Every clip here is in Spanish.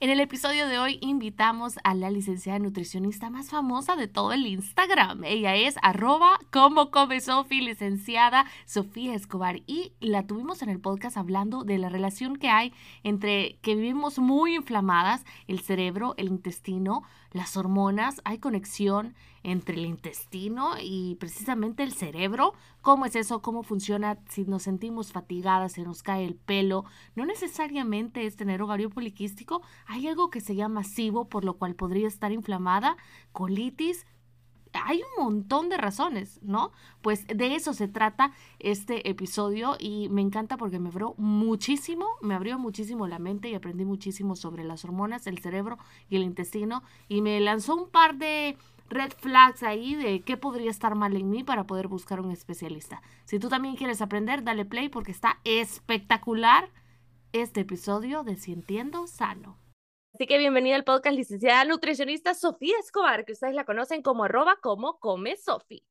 En el episodio de hoy invitamos a la licenciada nutricionista más famosa de todo el Instagram. Ella es arroba como come Sofi, licenciada Sofía Escobar. Y la tuvimos en el podcast hablando de la relación que hay entre que vivimos muy inflamadas, el cerebro, el intestino, las hormonas, hay conexión entre el intestino y precisamente el cerebro. ¿Cómo es eso? ¿Cómo funciona si nos sentimos fatigadas, se nos cae el pelo? No necesariamente es tener ovario poliquístico. Hay algo que se llama SIBO, por lo cual podría estar inflamada, colitis, hay un montón de razones, ¿no? Pues de eso se trata este episodio y me encanta porque me abrió muchísimo, me abrió muchísimo la mente y aprendí muchísimo sobre las hormonas, el cerebro y el intestino y me lanzó un par de red flags ahí de qué podría estar mal en mí para poder buscar un especialista. Si tú también quieres aprender, dale play porque está espectacular este episodio de Si Entiendo Sano. Así que bienvenida al podcast licenciada nutricionista Sofía Escobar, que ustedes la conocen como arroba como come Sofi.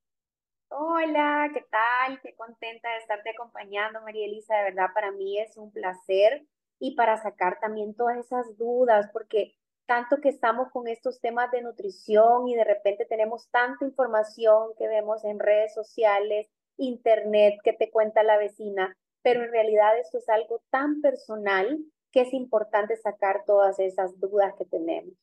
Hola, ¿qué tal? Qué contenta de estarte acompañando, María Elisa. De verdad, para mí es un placer y para sacar también todas esas dudas, porque tanto que estamos con estos temas de nutrición y de repente tenemos tanta información que vemos en redes sociales, internet, que te cuenta la vecina, pero en realidad esto es algo tan personal que es importante sacar todas esas dudas que tenemos.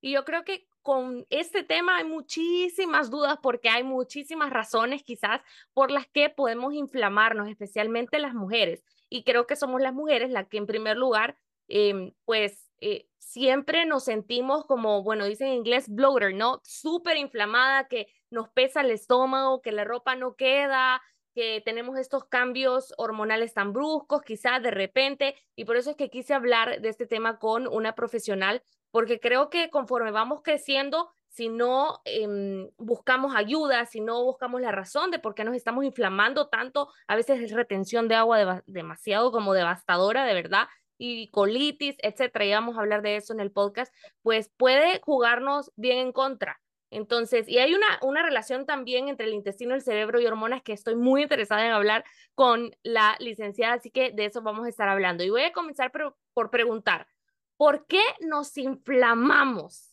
Y yo creo que con este tema hay muchísimas dudas porque hay muchísimas razones quizás por las que podemos inflamarnos, especialmente las mujeres. Y creo que somos las mujeres las que en primer lugar, em, pues eh, siempre nos sentimos como, bueno, dicen en inglés bloater, ¿no? Súper inflamada, que nos pesa el estómago, que la ropa no queda, que tenemos estos cambios hormonales tan bruscos, quizás de repente, y por eso es que quise hablar de este tema con una profesional, porque creo que conforme vamos creciendo, si no em, buscamos ayuda, si no buscamos la razón de por qué nos estamos inflamando tanto, a veces es retención de agua demasiado como devastadora, de verdad, y colitis, etcétera, y vamos a hablar de eso en el podcast, pues puede jugarnos bien en contra. Entonces, y hay una, una relación también entre el intestino, el cerebro y hormonas que estoy muy interesada en hablar con la licenciada, así que de eso vamos a estar hablando. Y voy a comenzar por, por preguntar, ¿por qué nos inflamamos?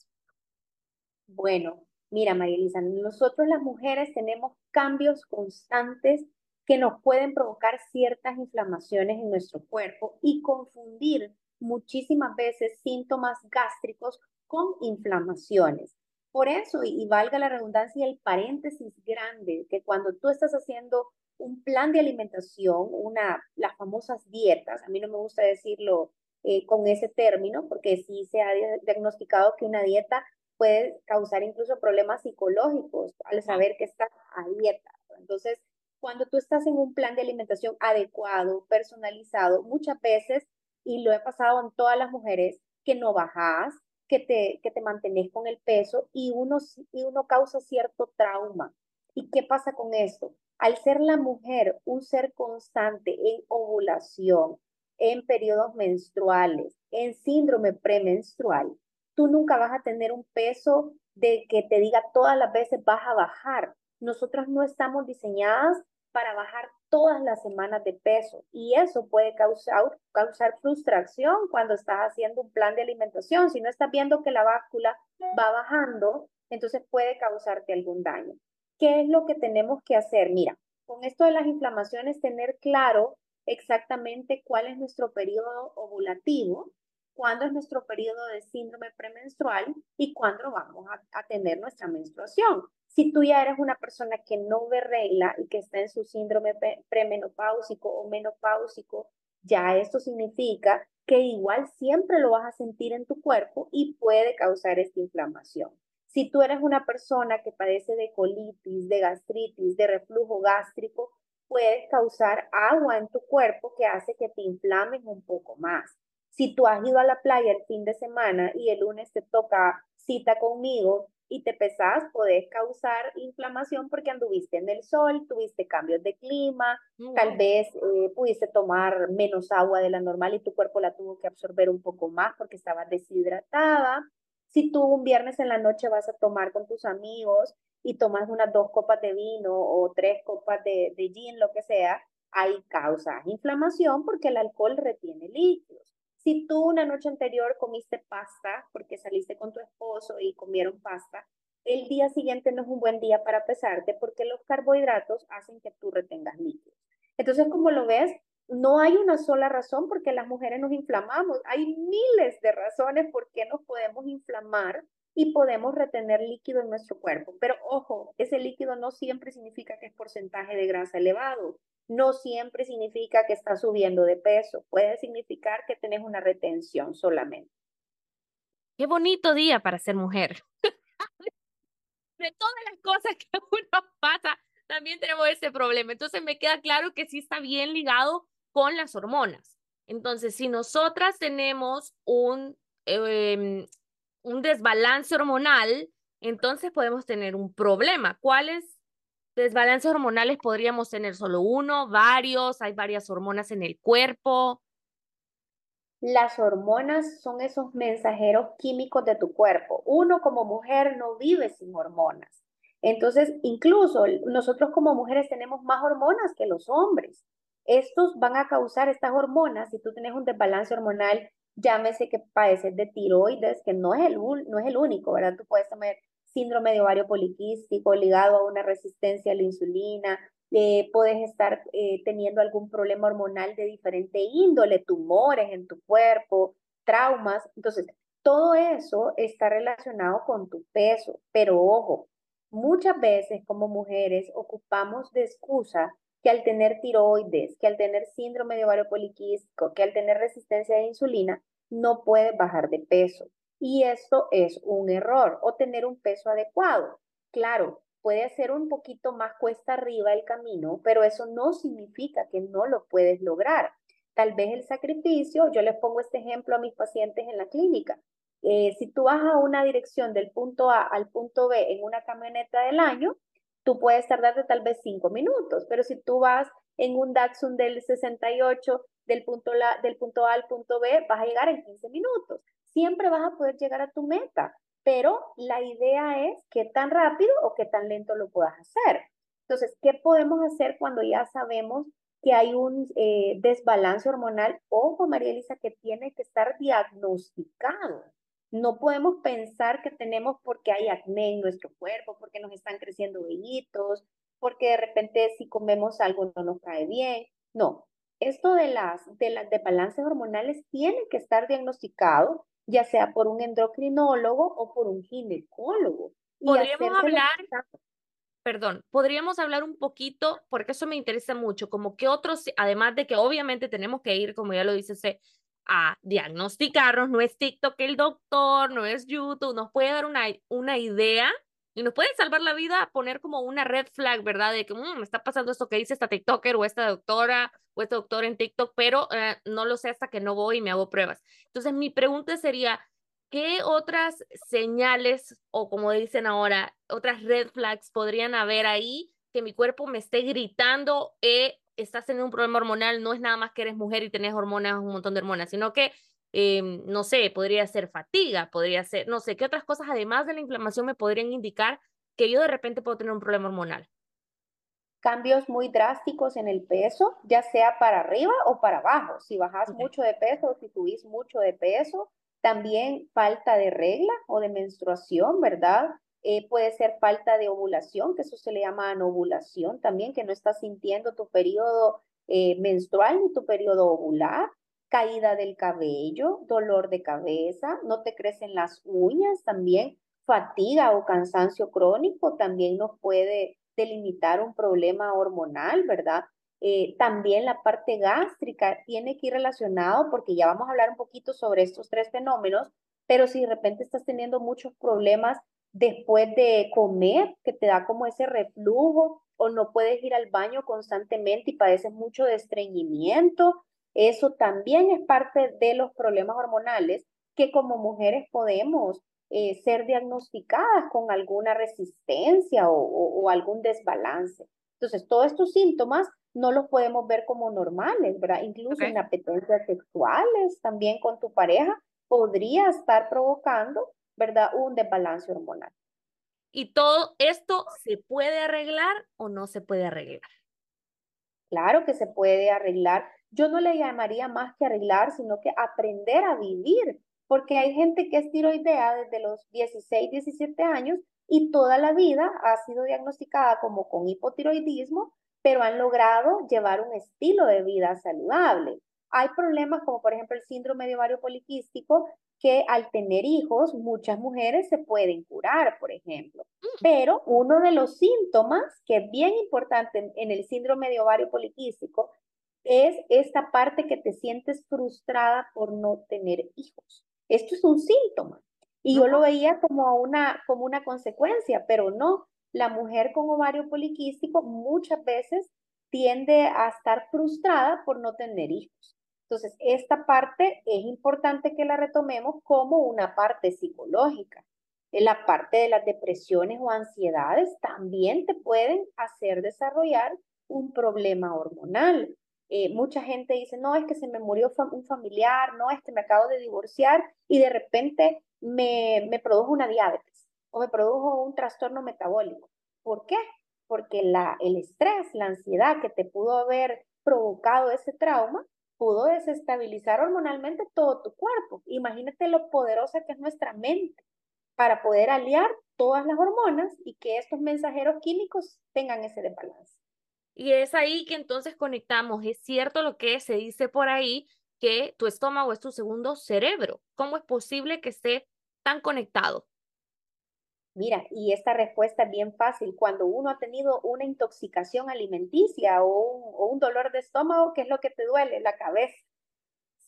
Bueno, mira, María nosotros las mujeres tenemos cambios constantes que nos pueden provocar ciertas inflamaciones en nuestro cuerpo y confundir muchísimas veces síntomas gástricos con inflamaciones. Por eso, y, valga la redundancia, el paréntesis grande, que cuando tú estás haciendo un plan de alimentación, una, las famosas dietas, a mí no me gusta decirlo eh, con ese término, porque sí se ha diagnosticado que una dieta puede causar incluso problemas psicológicos al saber que estás a dieta. Entonces, cuando tú estás en un plan de alimentación adecuado, personalizado, muchas veces, y lo he pasado en todas las mujeres, que no bajas, que te, que te mantenés con el peso y uno, y uno causa cierto trauma. ¿Y qué pasa con esto? Al ser la mujer un ser constante en ovulación, en periodos menstruales, en síndrome premenstrual, tú nunca vas a tener un peso de que te diga todas las veces vas a bajar. Nosotras no estamos diseñadas para bajar todas las semanas de peso y eso puede causar, causar frustración cuando estás haciendo un plan de alimentación. Si no estás viendo que la báscula va bajando, entonces puede causarte algún daño. ¿Qué es lo que tenemos que hacer? Mira, con esto de las inflamaciones, tener claro exactamente cuál es nuestro periodo ovulativo, cuándo es nuestro periodo de síndrome premenstrual y cuándo vamos a tener nuestra menstruación. Si tú ya eres una persona que no ve regla y que está en su síndrome premenopáusico o menopáusico, ya esto significa que igual siempre lo vas a sentir en tu cuerpo y puede causar esta inflamación. Si tú eres una persona que padece de colitis, de gastritis, de reflujo gástrico, puede causar agua en tu cuerpo que hace que te inflames un poco más. Si tú has ido a la playa el fin de semana y el lunes te toca cita conmigo y te pesas, podés causar inflamación porque anduviste en el sol, tuviste cambios de clima, tal vez eh, pudiste tomar menos agua de la normal y tu cuerpo la tuvo que absorber un poco más porque estaba deshidratada. Si tú un viernes en la noche vas a tomar con tus amigos y tomas unas dos copas de vino o tres copas de, de gin, lo que sea, ahí causa inflamación porque el alcohol retiene líquidos. Si tú una noche anterior comiste pasta porque saliste con tu esposo y comieron pasta, el día siguiente no es un buen día para pesarte porque los carbohidratos hacen que tú retengas líquidos. Entonces, como lo ves, no hay una sola razón por qué las mujeres nos inflamamos. Hay miles de razones por qué nos podemos inflamar y podemos retener líquido en nuestro cuerpo. Pero ojo, ese líquido no siempre significa que es porcentaje de grasa elevado. No siempre significa que estás subiendo de peso. Puede significar que tenés una retención solamente. Qué bonito día para ser mujer. de todas las cosas que uno pasa, también tenemos ese problema. Entonces me queda claro que sí está bien ligado con las hormonas. Entonces, si nosotras tenemos un, em, un desbalance hormonal, entonces podemos tener un problema. ¿Cuáles desbalances hormonales podríamos tener? ¿Solo uno? ¿Varios? ¿Hay varias hormonas en el cuerpo? Las hormonas son esos mensajeros químicos de tu cuerpo. Uno como mujer no vive sin hormonas. Entonces, incluso nosotros como mujeres tenemos más hormonas que los hombres. Estos van a causar estas hormonas, si tú tienes un desbalance hormonal, llámese que padeces de tiroides, que no es el, no es el único, ¿verdad? Tú puedes tener síndrome de ovario poliquístico ligado a una resistencia a la insulina, eh, puedes estar eh, teniendo algún problema hormonal de diferente índole, tumores en tu cuerpo, traumas. Entonces, todo eso está relacionado con tu peso, pero ojo, muchas veces como mujeres ocupamos de excusa que al tener tiroides, que al tener síndrome de ovario poliquístico, que al tener resistencia a insulina, no puedes bajar de peso. Y esto es un error o tener un peso adecuado. Claro, puede ser un poquito más cuesta arriba el camino, pero eso no significa que no lo puedes lograr. Tal vez el sacrificio, yo les pongo este ejemplo a mis pacientes en la clínica. Eh, si tú vas a una dirección del punto A al punto B en una camioneta del año, tú puedes tardarte tal vez cinco minutos, pero si tú vas en un Datsun del 68 del punto, del punto A al punto B, vas a llegar en 15 minutos. Siempre vas a poder llegar a tu meta pero la idea es qué tan rápido o qué tan lento lo puedas hacer. Entonces, ¿qué podemos hacer cuando ya sabemos que hay un eh, desbalance hormonal? Ojo, María Elisa, que tiene que estar diagnosticado. No podemos pensar que tenemos porque hay acné en nuestro cuerpo, porque nos están creciendo vellitos, porque de repente si comemos algo no nos cae bien. No, esto de las, de las desbalances hormonales tiene que estar diagnosticado ya sea por un endocrinólogo o por un ginecólogo. Podríamos hablar, perdón, podríamos hablar un poquito, porque eso me interesa mucho, como que otros, además de que obviamente tenemos que ir, como ya lo dice, a diagnosticarnos, no es TikTok el doctor, no es YouTube, nos puede dar una, una idea y nos puede salvar la vida poner como una red flag, ¿verdad? De que mm, me está pasando esto que dice esta TikToker o esta doctora o este doctor en TikTok, pero eh, no lo sé hasta que no voy y me hago pruebas. Entonces, mi pregunta sería, ¿qué otras señales o como dicen ahora, otras red flags podrían haber ahí que mi cuerpo me esté gritando, eh, estás teniendo un problema hormonal, no es nada más que eres mujer y tenés hormonas, un montón de hormonas, sino que Em, no sé, podría ser fatiga, podría ser, no sé, qué otras cosas además de la inflamación me podrían indicar que yo de repente puedo tener un problema hormonal. Cambios muy drásticos en el peso, ya sea para arriba o para abajo. Si bajas mucho de peso o si subís mucho de peso, también falta de regla o de menstruación, ¿verdad? Eh, puede ser falta de ovulación, que eso se le llama anovulación también, que no estás sintiendo tu periodo eh, menstrual ni tu periodo ovular caída del cabello, dolor de cabeza, no te crecen las uñas, también fatiga o cansancio crónico también nos puede delimitar un problema hormonal, ¿verdad? Eh, también la parte gástrica tiene que ir relacionado porque ya vamos a hablar un poquito sobre estos tres fenómenos, pero si de repente estás teniendo muchos problemas después de comer, que te da como ese reflujo o no puedes ir al baño constantemente y padeces mucho de estreñimiento, eso también es parte de los problemas hormonales que como mujeres podemos eh, ser diagnosticadas con alguna resistencia o, algún desbalance. Entonces, todos estos síntomas no los podemos ver como normales, ¿verdad? Incluso en apetencias sexuales, también con tu pareja, podría estar provocando, ¿verdad? Un desbalance hormonal. ¿Y todo esto se puede arreglar o no se puede arreglar? Claro que se puede arreglar yo no le llamaría más que arreglar, sino que aprender a vivir, porque hay gente que es tiroidea desde los 16, 17 años y toda la vida ha sido diagnosticada como con hipotiroidismo, pero han logrado llevar un estilo de vida saludable. Hay problemas como por ejemplo el síndrome de ovario poliquístico, que al tener hijos muchas mujeres se pueden curar, por ejemplo. Pero uno de los síntomas que es bien importante en el síndrome de ovario poliquístico es esta parte que te sientes frustrada por no tener hijos. Esto es un síntoma. Y yo lo veía como una, como una consecuencia, pero no. La mujer con ovario poliquístico muchas veces tiende a estar frustrada por no tener hijos. Entonces, esta parte es importante que la retomemos como una parte psicológica. La parte de las depresiones o ansiedades también te pueden hacer desarrollar un problema hormonal. Eh, mucha gente dice, no, es que se me murió un familiar, no, es que me acabo de divorciar y de repente me, me produjo una diabetes o me produjo un trastorno metabólico. ¿Por qué? Porque la, el estrés, la ansiedad que te pudo haber provocado ese trauma, pudo desestabilizar hormonalmente todo tu cuerpo. Imagínate lo poderosa que es nuestra mente para poder aliar todas las hormonas y que estos mensajeros químicos tengan ese desbalance. Y es ahí que entonces conectamos. Es cierto lo que se dice por ahí, que tu estómago es tu segundo cerebro. ¿Cómo es posible que esté tan conectado? Mira, y esta respuesta es bien fácil. Cuando uno ha tenido una intoxicación alimenticia o un, dolor de estómago, ¿qué es lo que te duele? La cabeza.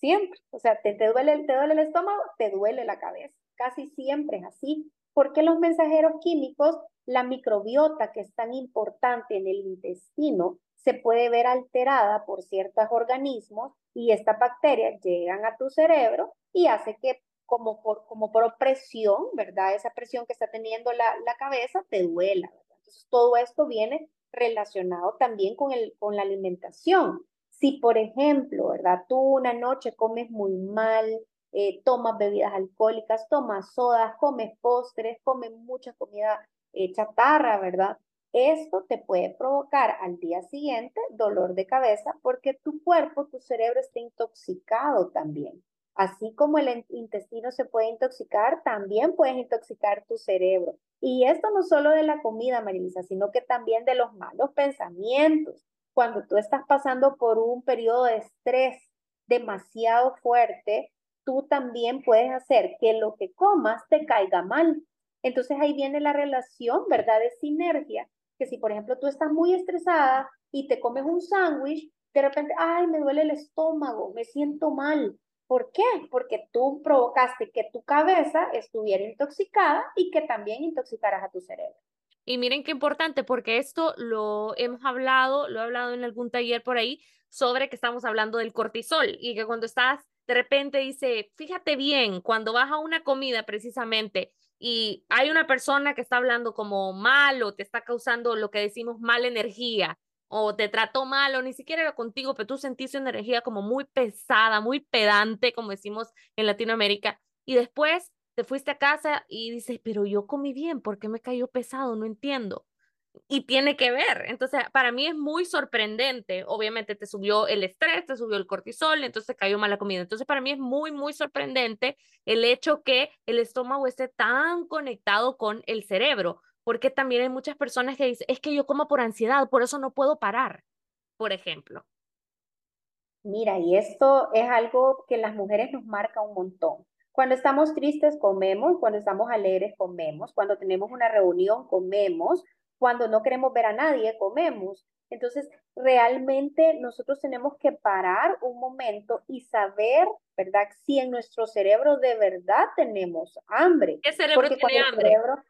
Siempre. O sea, te, te, duele, te duele el estómago, te duele la cabeza. Casi siempre es así. Porque los mensajeros químicos la microbiota, que es tan importante en el intestino, se puede ver alterada por ciertos organismos y estas bacterias llegan a tu cerebro y hace que como por, como por presión, ¿verdad? Esa presión que está teniendo la, la cabeza te duela. Entonces, todo esto viene relacionado también con, el, con la alimentación. Si, por ejemplo, ¿verdad? Tú una noche comes muy mal, eh, tomas bebidas alcohólicas, tomas sodas, comes postres, comes mucha comida eh, chatarra, ¿verdad? Esto te puede provocar al día siguiente dolor de cabeza porque tu cuerpo, tu cerebro está intoxicado también. Así como el intestino se puede intoxicar, también puedes intoxicar tu cerebro. Y esto no solo de la comida, Marisa, sino que también de los malos pensamientos. Cuando tú estás pasando por un periodo de estrés demasiado fuerte, tú también puedes hacer que lo que comas te caiga mal. Entonces ahí viene la relación, ¿verdad? De sinergia, que si por ejemplo tú estás muy estresada y te comes un sándwich, de repente, ay, me duele el estómago, me siento mal. ¿Por qué? Porque tú provocaste que tu cabeza estuviera intoxicada y que también intoxicaras a tu cerebro. Y miren qué importante, porque esto lo hemos hablado, lo he hablado en algún taller por ahí, sobre que estamos hablando del cortisol y que cuando estás, de repente dice, fíjate bien, cuando vas a una comida precisamente y hay una persona que está hablando como mal o te está causando lo que decimos mala energía o te trató mal o ni siquiera era contigo, pero tú sentiste una energía como muy pesada, muy pedante, como decimos en Latinoamérica, y después te fuiste a casa y dices, pero yo comí bien, ¿por qué me cayó pesado? No entiendo y tiene que ver. Entonces, para mí es muy sorprendente. Obviamente te subió el estrés, te subió el cortisol, entonces cayó mala comida. Entonces, para mí es muy, muy sorprendente el hecho que el estómago esté tan conectado con el cerebro, porque también hay muchas personas que dicen, es que yo como por ansiedad, por eso no puedo parar, por ejemplo. Mira, y esto es algo que las mujeres nos marca un montón. Cuando estamos tristes comemos, cuando estamos alegres comemos, cuando tenemos una reunión comemos, cuando no queremos ver a nadie, comemos. Entonces, realmente nosotros tenemos que parar un momento y saber, ¿verdad? Si en nuestro cerebro de verdad tenemos hambre. ¿Qué cerebro porque tiene hambre? Cerebro,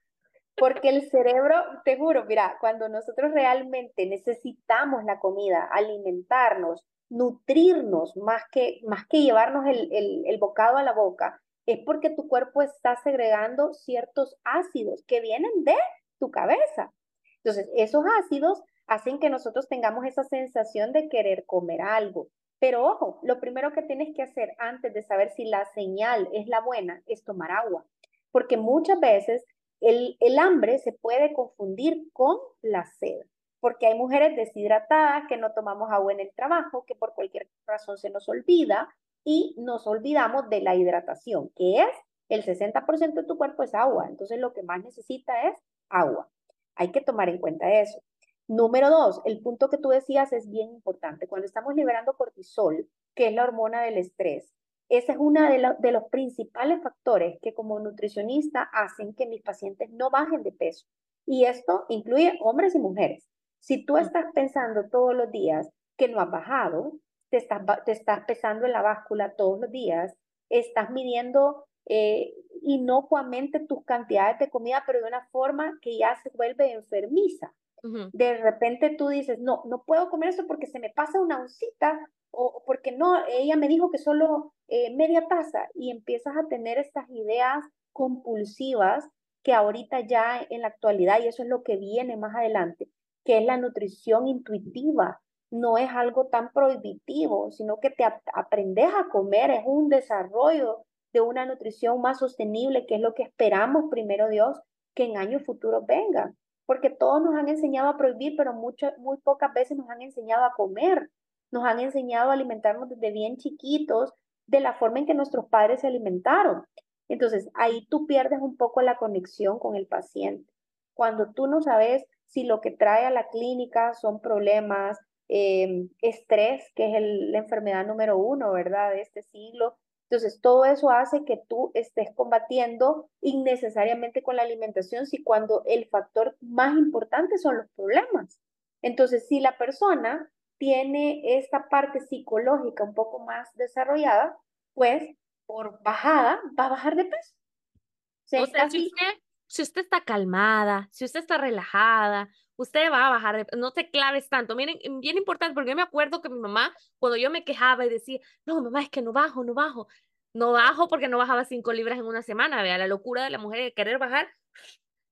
porque el cerebro, te juro, mira, cuando nosotros realmente necesitamos la comida, alimentarnos, nutrirnos, más que, más que llevarnos el, el, el bocado a la boca, es porque tu cuerpo está segregando ciertos ácidos que vienen de tu cabeza. Entonces, esos ácidos hacen que nosotros tengamos esa sensación de querer comer algo. Pero ojo, lo primero que tienes que hacer antes de saber si la señal es la buena es tomar agua, porque muchas veces el, el hambre se puede confundir con la sed. porque hay mujeres deshidratadas que no tomamos agua en el trabajo, que por cualquier razón se nos olvida y nos olvidamos de la hidratación, que es el 60% de tu cuerpo es agua, entonces lo que más necesita es agua. Hay que tomar en cuenta eso. Número dos, el punto que tú decías es bien importante. Cuando estamos liberando cortisol, que es la hormona del estrés, ese es uno de, de los principales factores que como nutricionista hacen que mis pacientes no bajen de peso. Y esto incluye hombres y mujeres. Si tú estás pensando todos los días que no has bajado, te estás, te estás pesando en la báscula todos los días, estás midiendo eh, inocuamente tus cantidades de comida, pero de una forma que ya se vuelve enfermiza. De repente tú dices, no, no puedo comer eso porque se me pasa una oncita o porque no, ella me dijo que solo eh, media taza y empiezas a tener estas ideas compulsivas que ahorita ya en la actualidad, y eso es lo que viene más adelante, que es la nutrición intuitiva. No es algo tan prohibitivo, sino que te aprendes a comer, es un desarrollo de una nutrición más sostenible, que es lo que esperamos, primero Dios, que en años futuros venga. Porque todos nos han enseñado a prohibir, pero muchas, muy pocas veces nos han enseñado a comer nos han enseñado a alimentarnos desde bien chiquitos de la forma en que nuestros padres se alimentaron. Entonces, ahí tú pierdes un poco la conexión con el paciente. Cuando tú no sabes si lo que trae a la clínica son problemas, em, estrés, que es la enfermedad número uno, ¿verdad?, de este siglo. Entonces, todo eso hace que tú estés combatiendo innecesariamente con la alimentación, si cuando el factor más importante son los problemas. Entonces, si la persona tiene esta parte psicológica un poco más desarrollada, pues por bajada va a bajar de peso. O sea, si, usted, está calmada, si usted está relajada, usted va a bajar de peso. No te claves tanto. Miren, bien importante, porque yo me acuerdo que mi mamá, cuando yo me quejaba y decía, no, mamá, es que no bajo, no bajo. No bajo porque no bajaba cinco libras en una semana. Vea, la locura de la mujer de querer bajar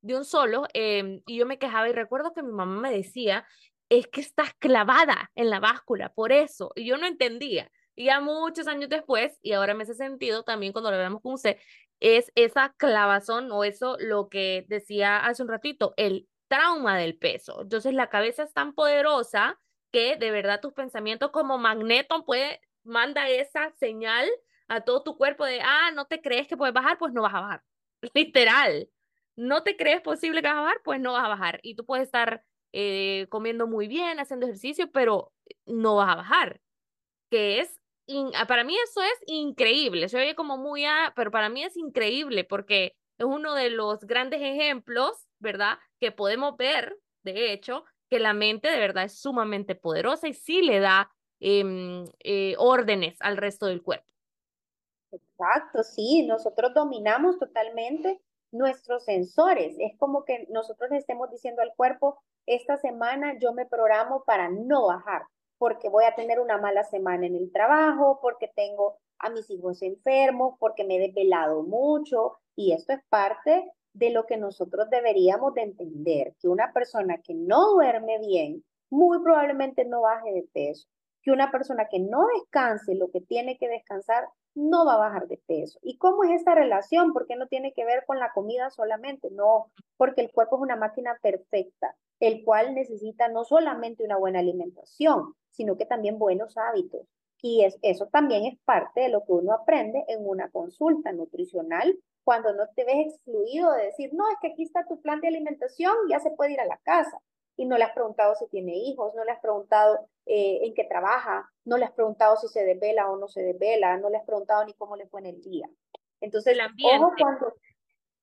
de un solo. Em, y yo me quejaba y recuerdo que mi mamá me decía es que estás clavada en la báscula, por eso. Y yo no entendía. Y ya muchos años después, y ahora me hace sentido también cuando lo vemos con usted, es esa clavazón o eso lo que decía hace un ratito, el trauma del peso. Entonces la cabeza es tan poderosa que de verdad tus pensamientos como magneto puede, manda esa señal a todo tu cuerpo de, ah, no te crees que puedes bajar, pues no vas a bajar. Literal. No te crees posible que vas a bajar, pues no vas a bajar. Y tú puedes estar eh, comiendo muy bien, haciendo ejercicio, pero no vas a bajar. Que es, ah, para mí eso es increíble. Se oye como muy, a, pero para mí es increíble porque es uno de los grandes ejemplos, ¿verdad? Que podemos ver, de hecho, que la mente de verdad es sumamente poderosa y sí le da em, eh, órdenes al resto del cuerpo. Exacto, sí, nosotros dominamos totalmente nuestros sensores. Es como que nosotros le estemos diciendo al cuerpo, esta semana yo me programo para no bajar, porque voy a tener una mala semana en el trabajo, porque tengo a mis hijos enfermos, porque me he desvelado mucho, y esto es parte de lo que nosotros deberíamos de entender, que una persona que no duerme bien, muy probablemente no baje de peso, que una persona que no descanse lo que tiene que descansar, no va a bajar de peso. ¿Y cómo es esta relación? Porque no tiene que ver con la comida solamente, no, porque el cuerpo es una máquina perfecta, el cual necesita no solamente una buena alimentación, sino que también buenos hábitos. Y es, eso también es parte de lo que uno aprende en una consulta nutricional, cuando no te ves excluido de decir, no, es que aquí está tu plan de alimentación, ya se puede ir a la casa. Y no le has preguntado si tiene hijos, no le has preguntado eh, en qué trabaja, no le has preguntado si se desvela o no se desvela, no le has preguntado ni cómo le fue en el día. Entonces, ojo cuando,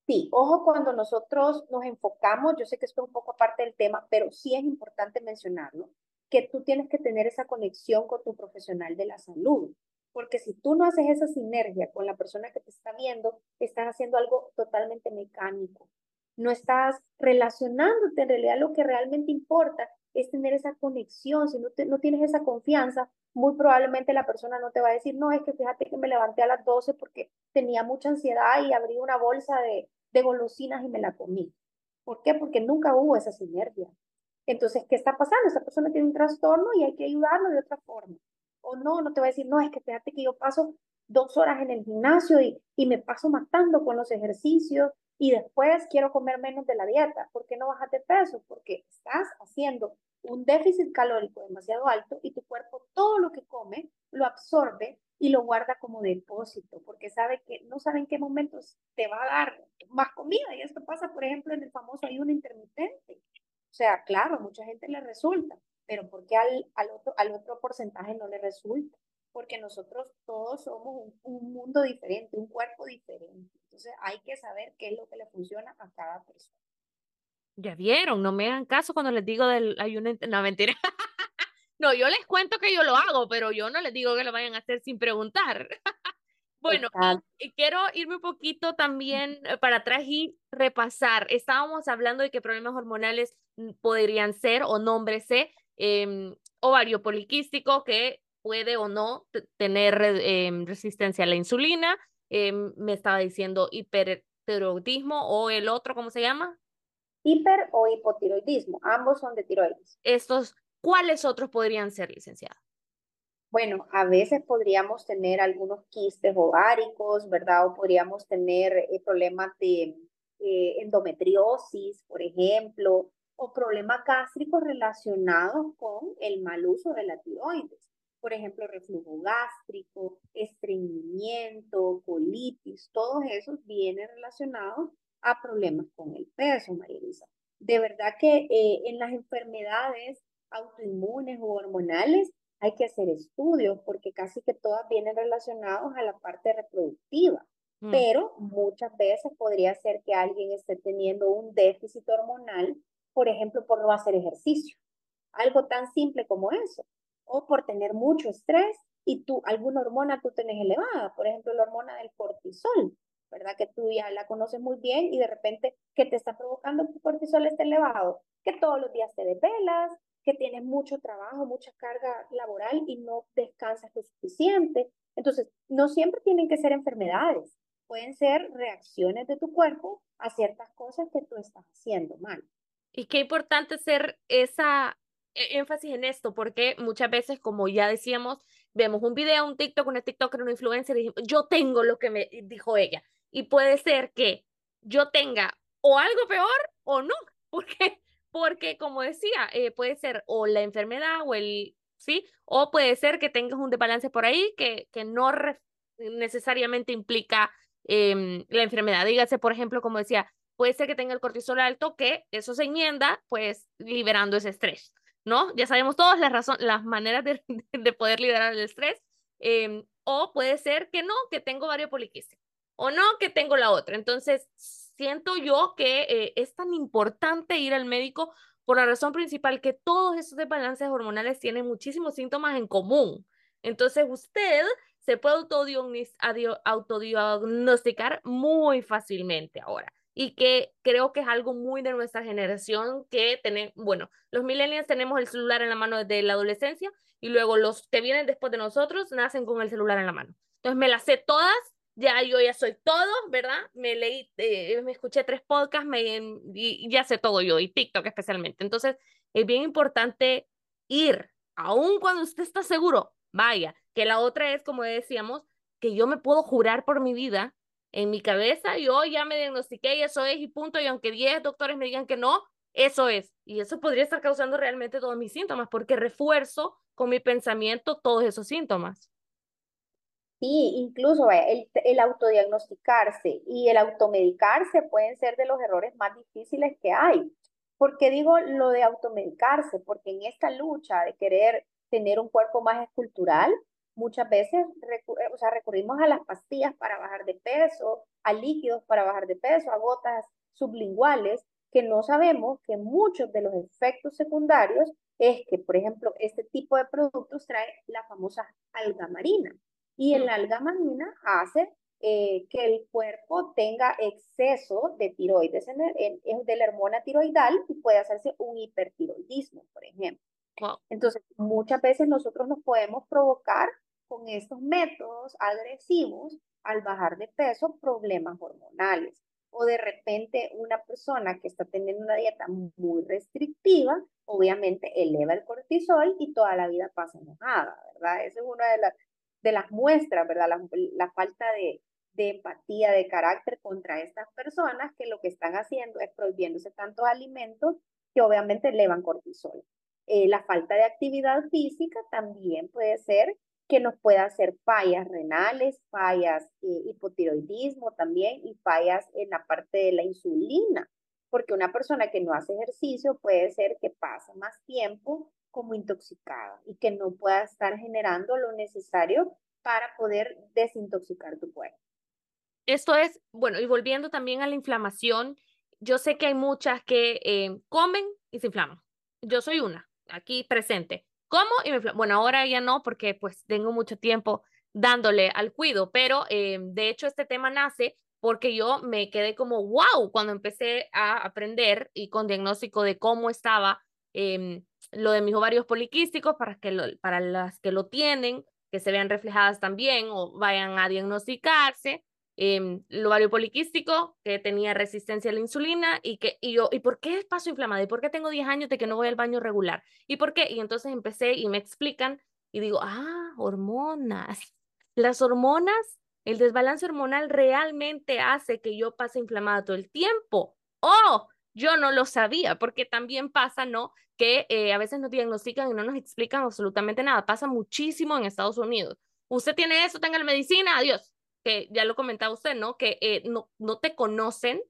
sí, ojo cuando nosotros nos enfocamos, yo sé que esto es un poco aparte del tema, pero sí es importante mencionarlo, que tú tienes que tener esa conexión con tu profesional de la salud. Porque si tú no haces esa sinergia con la persona que te está viendo, estás haciendo algo totalmente mecánico. No estás relacionándote en realidad lo que realmente importa es tener esa conexión. Si no, no tienes esa confianza, muy probablemente la persona no te va a decir, no, es que fíjate que me levanté a las 12 porque tenía mucha ansiedad y abrí una bolsa de, de golosinas y me la comí. ¿Por qué? Porque nunca hubo esa sinergia. Entonces, ¿qué está pasando? Esa persona tiene un trastorno y hay que ayudarlo de otra forma. O no, no te va a decir, no, es que fíjate que yo paso dos horas en el gimnasio y, y me paso matando con los ejercicios y después quiero comer menos de la dieta. ¿Por qué no bajas de peso? Porque estás haciendo un déficit calórico demasiado alto y tu cuerpo todo lo que come lo absorbe y lo guarda como depósito, porque sabe que no sabe en qué momentos te va a dar más comida. Y esto pasa, por ejemplo, en el famoso ayuno intermitente. O sea, claro, mucha gente le resulta, pero ¿por qué al, al, otro, al otro porcentaje no le resulta? Porque nosotros todos somos un, un mundo diferente, un cuerpo diferente. Entonces hay que saber qué es lo que le funciona a cada persona. Ya vieron, no me hagan caso cuando les digo del ayuno. No, mentira. no, yo les cuento que yo lo hago, pero yo no les digo que lo vayan a hacer sin preguntar. bueno, y, quiero irme un poquito también eh, para atrás y repasar. Estábamos hablando de que problemas hormonales mm, podrían ser o nombre C, eh, ovario poliquístico, que puede o no tener em, resistencia a la insulina. Em, me estaba diciendo hipertiroidismo o el otro, ¿cómo se llama? hiper o hipotiroidismo. Ambos son de tiroides. Estos, ¿cuáles otros podrían ser, licenciada? Bueno, a veces podríamos tener algunos quistes ováricos, ¿verdad? O podríamos tener eh, problemas de eh, endometriosis, por ejemplo, o problemas gástricos relacionados con el mal uso de la tiroides. Por ejemplo, reflujo gástrico, estreñimiento, colitis, todos esos vienen relacionados a problemas con el peso, María Elisa. De verdad que eh, en las enfermedades autoinmunes o hormonales hay que hacer estudios porque casi que todas vienen relacionadas a la parte reproductiva. Mm. Pero muchas veces podría ser que alguien esté teniendo un déficit hormonal, por ejemplo, por no hacer ejercicio. Algo tan simple como eso. O por tener mucho estrés y tú, alguna hormona tú tenés elevada, por ejemplo, la hormona del cortisol. ¿verdad? Que tú ya la conoces muy bien y de repente que te está provocando tu cortisol esté elevado, que todos los días te desvelas, que tienes mucho trabajo, mucha carga laboral y no descansas lo suficiente. Entonces, no siempre tienen que ser enfermedades, pueden ser reacciones de tu cuerpo a ciertas cosas que tú estás haciendo mal. Y qué importante hacer esa énfasis en esto, porque muchas veces, como ya decíamos, vemos un video, un TikTok, una TikToker, una influencer y decimos, yo tengo lo que me dijo ella y puede ser que yo tenga o algo peor o no, porque, porque como decía, eh, puede ser o la enfermedad o el, ¿sí? O puede ser que tengas un desbalance por ahí que, que no necesariamente implica em, la enfermedad. Dígase, por ejemplo, como decía, puede ser que tenga el cortisol alto, que eso se enmienda, pues liberando ese estrés, ¿no? Ya sabemos todas las, razones, las maneras de, de poder liberar el estrés. Em, o puede ser que no, que tengo varios poliquísticos o no que tengo la otra. Entonces, siento yo que eh, es tan importante ir al médico por la razón principal que todos esos desbalances hormonales tienen muchísimos síntomas en común. Entonces, usted se puede autodiagnosticar muy fácilmente ahora. Y que creo que es algo muy de nuestra generación que tenemos, bueno, los millennials tenemos el celular en la mano desde la adolescencia y luego los que vienen después de nosotros nacen con el celular en la mano. Entonces me las sé todas ya yo ya soy todo, ¿verdad? Me leí, eh, me escuché tres podcasts me, y ya sé todo yo, y TikTok especialmente. Entonces, es bien importante ir, aun cuando usted está seguro, vaya, que la otra es, como decíamos, que yo me puedo jurar por mi vida, en mi cabeza, yo ya me diagnostiqué y eso es y punto, y aunque 10 doctores me digan que no, eso es. Y eso podría estar causando realmente todos mis síntomas, porque refuerzo con mi pensamiento todos esos síntomas. Sí, incluso el, el autodiagnosticarse y el automedicarse pueden ser de los errores más difíciles que hay. ¿Por qué digo lo de automedicarse? Porque en esta lucha de querer tener un cuerpo más escultural, muchas veces eh, o sea, recurrimos a las pastillas para bajar de peso, a líquidos para bajar de peso, a gotas sublinguales, que no sabemos que muchos de los efectos secundarios es que, por ejemplo, este tipo de productos trae la famosa alga marina. Y el alga marina hace eh, que el cuerpo tenga exceso de tiroides en, el, de la hormona tiroidal y puede hacerse un hipertiroidismo, por ejemplo. Entonces, muchas veces nosotros nos podemos provocar con estos métodos agresivos al bajar de peso problemas hormonales. O de repente una persona que está teniendo una dieta muy restrictiva, obviamente eleva el cortisol y toda la vida pasa enojada, ¿verdad? Esa es una de las de las muestras, ¿verdad? La, falta de, de, empatía, de carácter contra estas personas que lo que están haciendo es prohibiéndose tantos alimentos que obviamente elevan cortisol. Eh, la falta de actividad física también puede ser que nos pueda hacer fallas renales, fallas eh, hipotiroidismo también y fallas en la parte de la insulina, porque una persona que no hace ejercicio puede ser que pase más tiempo como intoxicada y que no pueda estar generando lo necesario para poder desintoxicar tu cuerpo. Esto es, bueno, y volviendo también a la inflamación, yo sé que hay muchas que eh, comen y se inflaman. Yo soy una, aquí presente. Como y me Bueno, ahora ya no, porque pues tengo mucho tiempo dándole al cuido, pero eh, de hecho este tema nace porque yo me quedé como, wow, cuando empecé a aprender y con diagnóstico de cómo estaba em, lo de mis ovarios poliquísticos para, que para las que lo tienen, que se vean reflejadas también o vayan a diagnosticarse. Eh, el ovario poliquístico, que tenía resistencia a la insulina y que y yo, ¿y por qué paso inflamado? ¿Y por qué tengo 10 años de que no voy al baño regular? ¿Y por qué? Y entonces empecé y me explican y digo, ah, hormonas. Las hormonas, el desbalance hormonal realmente hace que yo pase inflamada todo el tiempo. ¡Oh! Yo no lo sabía, porque también pasa, ¿no? Que eh, a veces nos diagnostican y no nos explican absolutamente nada. Pasa muchísimo en Estados Unidos. Usted tiene eso, tenga la medicina, adiós que ya lo comentaba usted, ¿no? Que eh, no, no te conocen,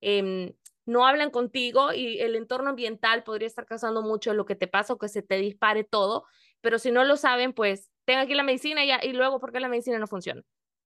em, no hablan contigo y el entorno ambiental podría estar causando mucho lo que te pasa o que se te dispare todo, pero si no lo saben, pues tenga aquí la medicina y, y luego, ¿por qué la medicina no funciona?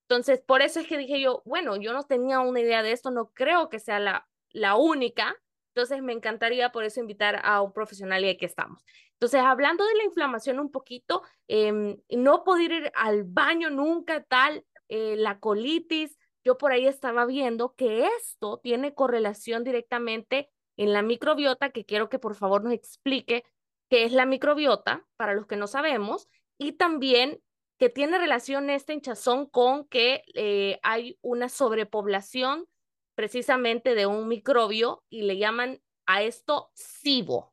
Entonces, por eso es que dije yo, bueno, yo no tenía una idea de esto, no creo que sea la, la única, entonces me encantaría por eso invitar a un profesional y aquí estamos. Entonces, hablando de la inflamación un poquito, eh, no poder ir al baño nunca tal, eh, la colitis. Yo por ahí estaba viendo que esto tiene correlación directamente en la microbiota, que quiero que por favor nos explique qué es la microbiota, para los que no sabemos, y también que tiene relación este hinchazón con que eh, hay una sobrepoblación precisamente de un microbio y le llaman a esto SIBO.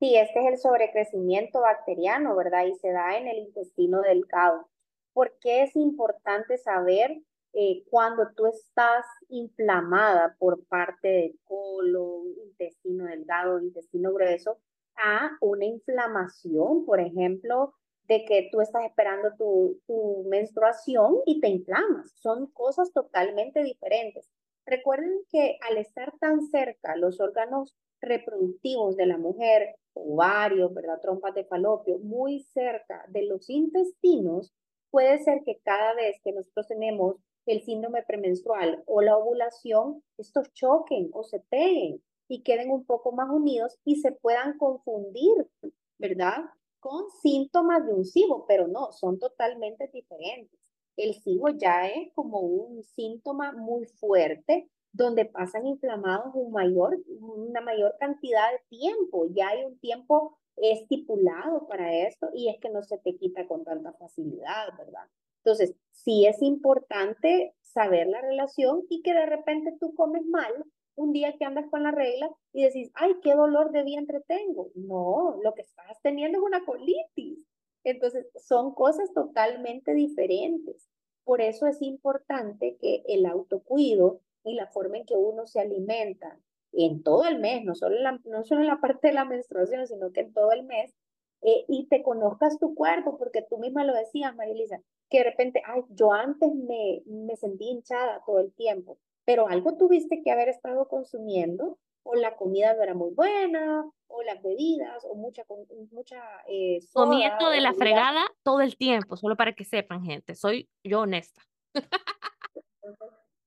Sí, este es el sobrecrecimiento bacteriano, ¿verdad? Y se da en el intestino delgado. ¿Por qué es importante saber eh, cuando tú estás inflamada por parte del colon, intestino delgado, intestino grueso, a una inflamación, por ejemplo, de que tú estás esperando tu, tu menstruación y te inflamas. Son cosas totalmente diferentes. Recuerden que al estar tan cerca los órganos reproductivos de la mujer, ovarios, ¿verdad? trompas de falopio, muy cerca de los intestinos, puede ser que cada vez que nosotros tenemos el síndrome premenstrual o la ovulación, estos choquen o se peguen y queden un poco más unidos y se puedan confundir, ¿verdad? Con síntomas de un SIBO, pero no, son totalmente diferentes. El SIBO ya es como un síntoma muy fuerte donde pasan inflamados un mayor, una mayor cantidad de tiempo, ya hay un tiempo estipulado para esto y es que no se te quita con tanta facilidad, ¿verdad? Entonces, sí es importante saber la relación y que de repente tú comes mal un día que andas con la regla y decís, ay, qué dolor de vientre tengo. No, lo que estás teniendo es una colitis. Entonces, son cosas totalmente diferentes. Por eso es importante que el autocuido y la forma en que uno se alimenta, en todo el mes, no solo en la, no solo en la parte de la menstruación, sino que en todo el mes, eh, y te conozcas tu cuerpo, porque tú misma lo decías, María Elisa, que de repente, ay, yo antes me, me sentí hinchada todo el tiempo, pero algo tuviste que haber estado consumiendo, o la comida no era muy buena, o las bebidas, o mucha, mucha eh, Comiendo de la fregada todo el tiempo, solo para que sepan, gente, soy yo honesta.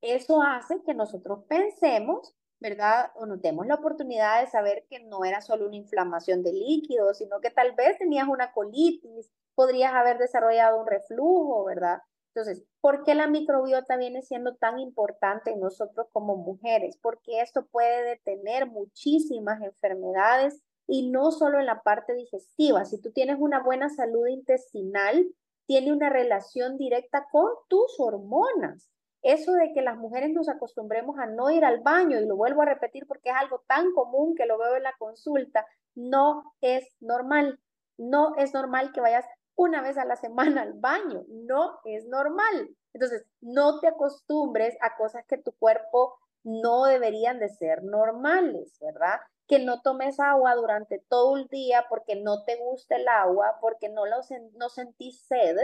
Eso hace que nosotros pensemos ¿verdad? O nos demos la oportunidad de saber que no era solo una inflamación de líquidos, sino que tal vez tenías una colitis, podrías haber desarrollado un reflujo, ¿verdad? Entonces, ¿por qué la microbiota viene siendo tan importante en nosotros como mujeres? Porque esto puede detener muchísimas enfermedades y no solo en la parte digestiva. Si tú tienes una buena salud intestinal, tiene una relación directa con tus hormonas. Eso de que las mujeres nos acostumbremos a no ir al baño, y lo vuelvo a repetir porque es algo tan común que lo veo en la consulta, no es normal. No es normal que vayas una vez a la semana al baño, no es normal. Entonces, no te acostumbres a cosas que tu cuerpo no deberían de ser normales, ¿verdad? que no tomes agua durante todo el día porque no te gusta el agua, porque no, lo no sentís sed,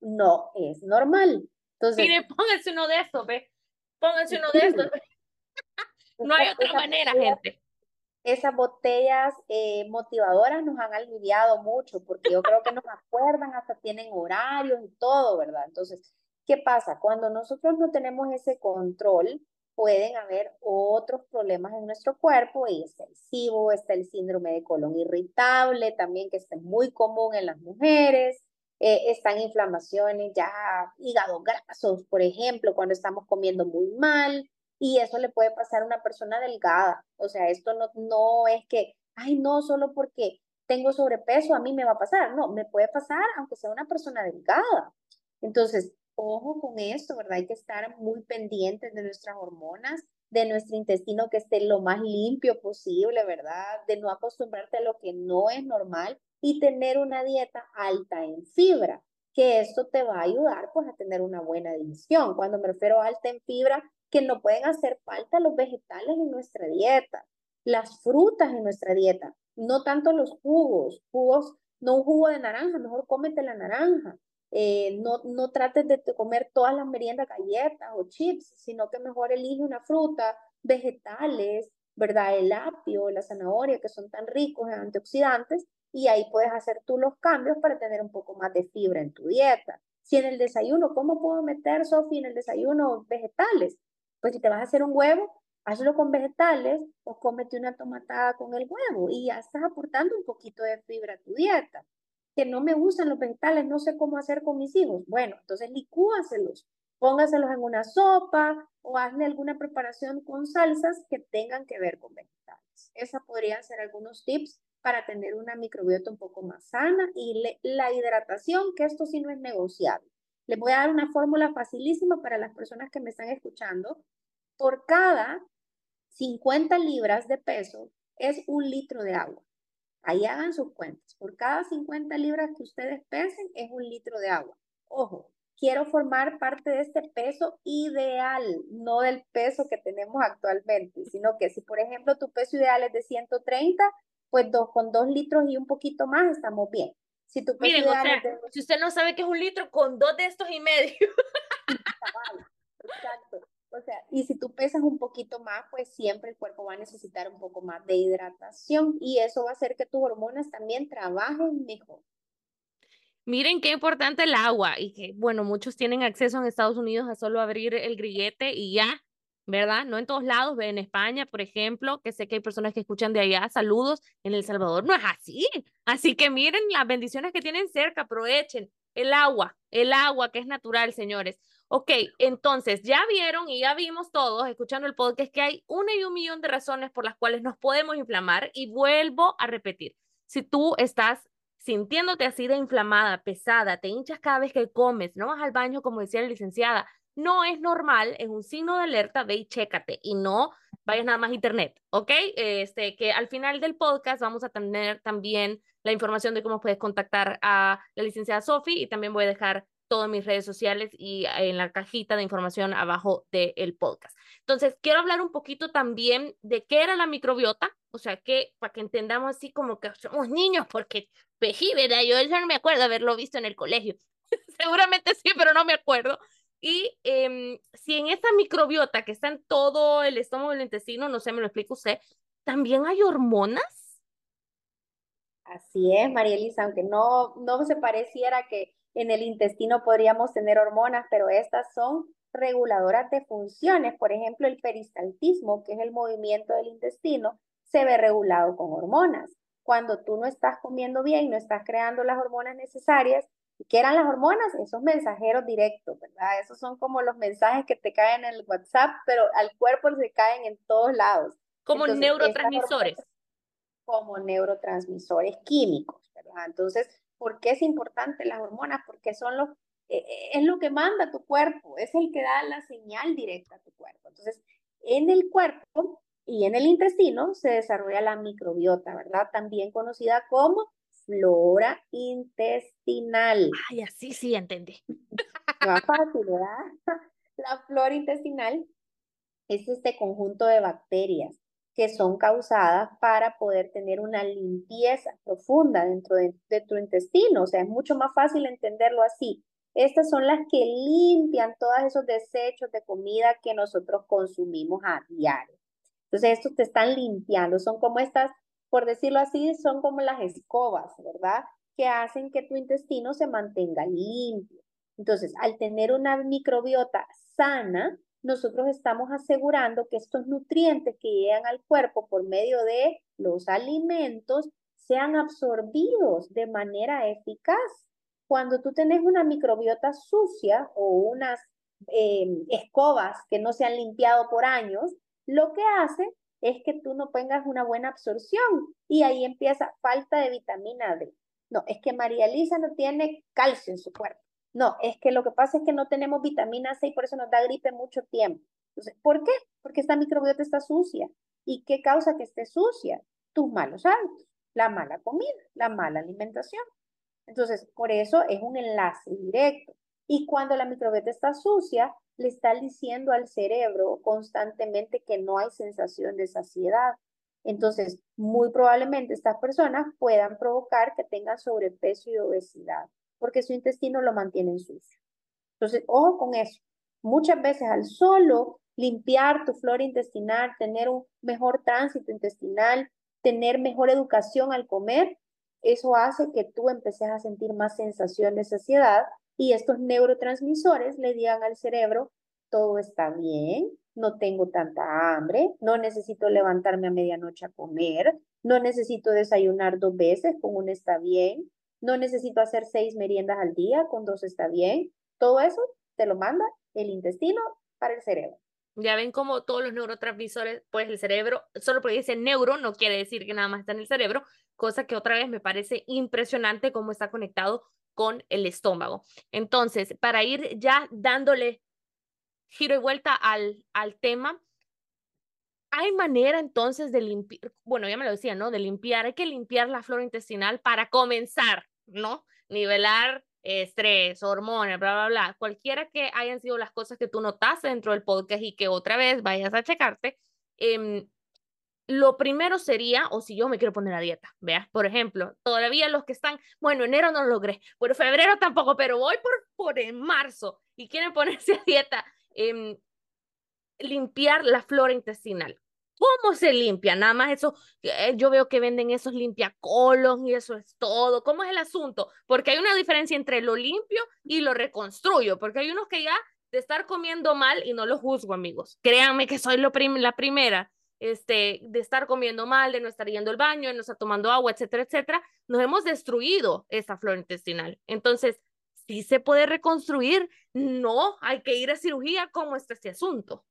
no es normal. Entonces, Mire, pónganse uno de estos, ve. Pónganse uno de estos. no hay otra manera, gente. Esas botellas eh, motivadoras nos han aliviado mucho porque yo creo que nos acuerdan, hasta tienen horarios y todo, ¿verdad? Entonces, ¿qué pasa? Cuando nosotros no tenemos ese control, pueden haber otros problemas en nuestro cuerpo y está el SIBO, está el síndrome de colon irritable también que es muy común en las mujeres, eh, están inflamaciones ya hígado grasos, por ejemplo, cuando estamos comiendo muy mal y eso le puede pasar a una persona delgada, o sea, esto no, no es que, ay, no, solo porque tengo sobrepeso a mí me va a pasar, no, me puede pasar aunque sea una persona delgada. Entonces, ojo con esto, ¿verdad? Hay que estar muy pendientes de nuestras hormonas, de nuestro intestino que esté lo más limpio posible, ¿verdad? De no acostumbrarte a lo que no es normal y tener una dieta alta en fibra, que esto te va a ayudar pues a tener una buena digestión. Cuando me refiero a alta en fibra, que no pueden hacer falta los vegetales en nuestra dieta, las frutas en nuestra dieta, no tanto los jugos, jugos, no un jugo de naranja, mejor cómete la naranja, eh, no, no trates de comer todas las meriendas, galletas o chips, sino que mejor elige una fruta, vegetales, ¿verdad? El apio, la zanahoria, que son tan ricos en antioxidantes, y ahí puedes hacer tú los cambios para tener un poco más de fibra en tu dieta. Si en el desayuno, ¿cómo puedo meter, Sofía, en el desayuno vegetales? Pues si te vas a hacer un huevo, hazlo con vegetales o cómete una tomatada con el huevo y ya estás aportando un poquito de fibra a tu dieta que no me gustan los vegetales, no sé cómo hacer con mis hijos. Bueno, entonces licúaselos, póngaselos en una sopa o hazle alguna preparación con salsas que tengan que ver con vegetales. Esas podrían ser algunos tips para tener una microbiota un poco más sana y la hidratación, que esto sí no es negociable. Les voy a dar una fórmula facilísima para las personas que me están escuchando. Por cada 50 libras de peso es un litro de agua. Ahí hagan sus cuentas. Por cada 50 libras que ustedes pesen es un litro de agua. Ojo, quiero formar parte de este peso ideal, no del peso que tenemos actualmente, sino que si por ejemplo tu peso ideal es de 130, pues dos, con dos litros y un poquito más estamos bien. Si es de... si usted no sabe qué es un litro, con dos de estos y medio. Exacto. O sea, y si tú pesas un poquito más, pues siempre el cuerpo va a necesitar un poco más de hidratación y eso va a hacer que tus hormonas también trabajen mejor. Miren qué importante el agua y que, bueno, muchos tienen acceso en Estados Unidos a solo abrir el grillete y ya, ¿verdad? No en todos lados, en España, por ejemplo, que sé que hay personas que escuchan de allá, saludos, en El Salvador no es así. Así que miren las bendiciones que tienen cerca, aprovechen el agua, el agua que es natural, señores. Ok, entonces ya vieron y ya vimos todos, escuchando el podcast, que hay una y un millón de razones por las cuales nos podemos inflamar. Y vuelvo a repetir, si tú estás sintiéndote así de inflamada, pesada, te hinchas cada vez que comes, no vas al baño como decía la licenciada, no es normal, es un signo de alerta, ve y chécate y no vayas nada más a internet, ¿ok? Este, que al final del podcast vamos a tener también la información de cómo puedes contactar a la licenciada Sofi y también voy a dejar todas mis redes sociales y en la cajita de información abajo del podcast. Entonces, quiero hablar un poquito también de qué era la microbiota, o sea, que para que entendamos así como que somos niños, porque pejí, ¿verdad? Yo no me acuerdo haberlo visto en el colegio. Seguramente sí, pero no me acuerdo. Y em, si en esta microbiota que está en todo el estómago y el intestino, no sé, me lo explica usted, ¿también hay hormonas? Así es, María Elisa, aunque no, no se pareciera que en el intestino podríamos tener hormonas, pero estas son reguladoras de funciones. Por ejemplo, el peristaltismo, que es el movimiento del intestino, se ve regulado con hormonas. Cuando tú no estás comiendo bien, no estás creando las hormonas necesarias, ¿qué eran las hormonas? Esos mensajeros directos, ¿verdad? Esos son como los mensajes que te caen en el WhatsApp, pero al cuerpo se caen en todos lados. Como neurotransmisores. Como neurotransmisores químicos, ¿verdad? Entonces, ¿Por qué es importante las hormonas? Porque son los, eh, eh, es lo que manda tu cuerpo, es el que da la señal directa a tu cuerpo. Entonces, en el cuerpo y en el intestino se desarrolla la microbiota, ¿verdad? También conocida como flora intestinal. Ay, así sí entendí. Más fácil, ¿verdad? La flora intestinal es este conjunto de bacterias que son causadas para poder tener una limpieza profunda dentro de, tu intestino. O sea, es mucho más fácil entenderlo así. Estas son las que limpian todos esos desechos de comida que nosotros consumimos a diario. Entonces, estos te están limpiando, son como estas, por decirlo así, son como las escobas, ¿verdad? Que hacen que tu intestino se mantenga limpio. Entonces, al tener una microbiota sana, nosotros estamos asegurando que estos nutrientes que llegan al cuerpo por medio de los alimentos sean absorbidos de manera eficaz. Cuando tú tenés una microbiota sucia o unas em, escobas que no se han limpiado por años, lo que hace es que tú no tengas una buena absorción y ahí empieza falta de vitamina D. No, es que María Elisa no tiene calcio en su cuerpo. No, es que lo que pasa es que no tenemos vitamina C y por eso nos da gripe mucho tiempo. Entonces, ¿por qué? Porque esta microbiota está sucia. ¿Y qué causa que esté sucia? Tus malos hábitos, la mala comida, la mala alimentación. Entonces, por eso es un enlace directo. Y cuando la microbiota está sucia, le está diciendo al cerebro constantemente que no hay sensación de saciedad. Entonces, muy probablemente estas personas puedan provocar que tengan sobrepeso y obesidad porque su intestino lo mantiene sucio. Entonces, ojo con eso. Muchas veces al solo limpiar tu flora intestinal, tener un mejor tránsito intestinal, tener mejor educación al comer, eso hace que tú empeces a sentir más sensación de saciedad y estos neurotransmisores le digan al cerebro, todo está bien, no tengo tanta hambre, no necesito levantarme a medianoche a comer, no necesito desayunar dos veces, con una está bien, no necesito hacer seis meriendas al día, con dos está bien. Todo eso te lo manda el intestino para el cerebro. Ya ven cómo todos los neurotransmisores, pues el cerebro, solo porque dice neuro, no quiere decir que nada más está en el cerebro, cosa que otra vez me parece impresionante cómo está conectado con el estómago. Entonces, para ir ya dándole giro y vuelta al, al tema, hay manera entonces de limpiar, bueno, ya me lo decía, ¿no? De limpiar, hay que limpiar la flora intestinal para comenzar, ¿no? Nivelar estrés, hormonas, bla, bla, bla, cualquiera que hayan sido las cosas que tú notaste dentro del podcast y que otra vez vayas a checarte, em, lo primero sería, o si yo me quiero poner a dieta, vea, por ejemplo, todavía los que están, bueno, enero no lo logré, bueno, febrero tampoco, pero voy por, por en marzo y quieren ponerse a dieta, em, limpiar la flora intestinal. ¿Cómo se limpia? Nada más eso, eh, yo veo que venden esos limpiacolon y eso es todo. ¿Cómo es el asunto? Porque hay una diferencia entre lo limpio y lo reconstruyo, porque hay unos que ya de estar comiendo mal, y no lo juzgo, amigos. Créanme que soy lo la primera, este, de estar comiendo mal, de no estar yendo al baño, de no estar tomando agua, etcétera, etcétera. Nos hemos destruido esa flora intestinal. Entonces, si se puede reconstruir, no hay que ir a cirugía. ¿Cómo está este asunto?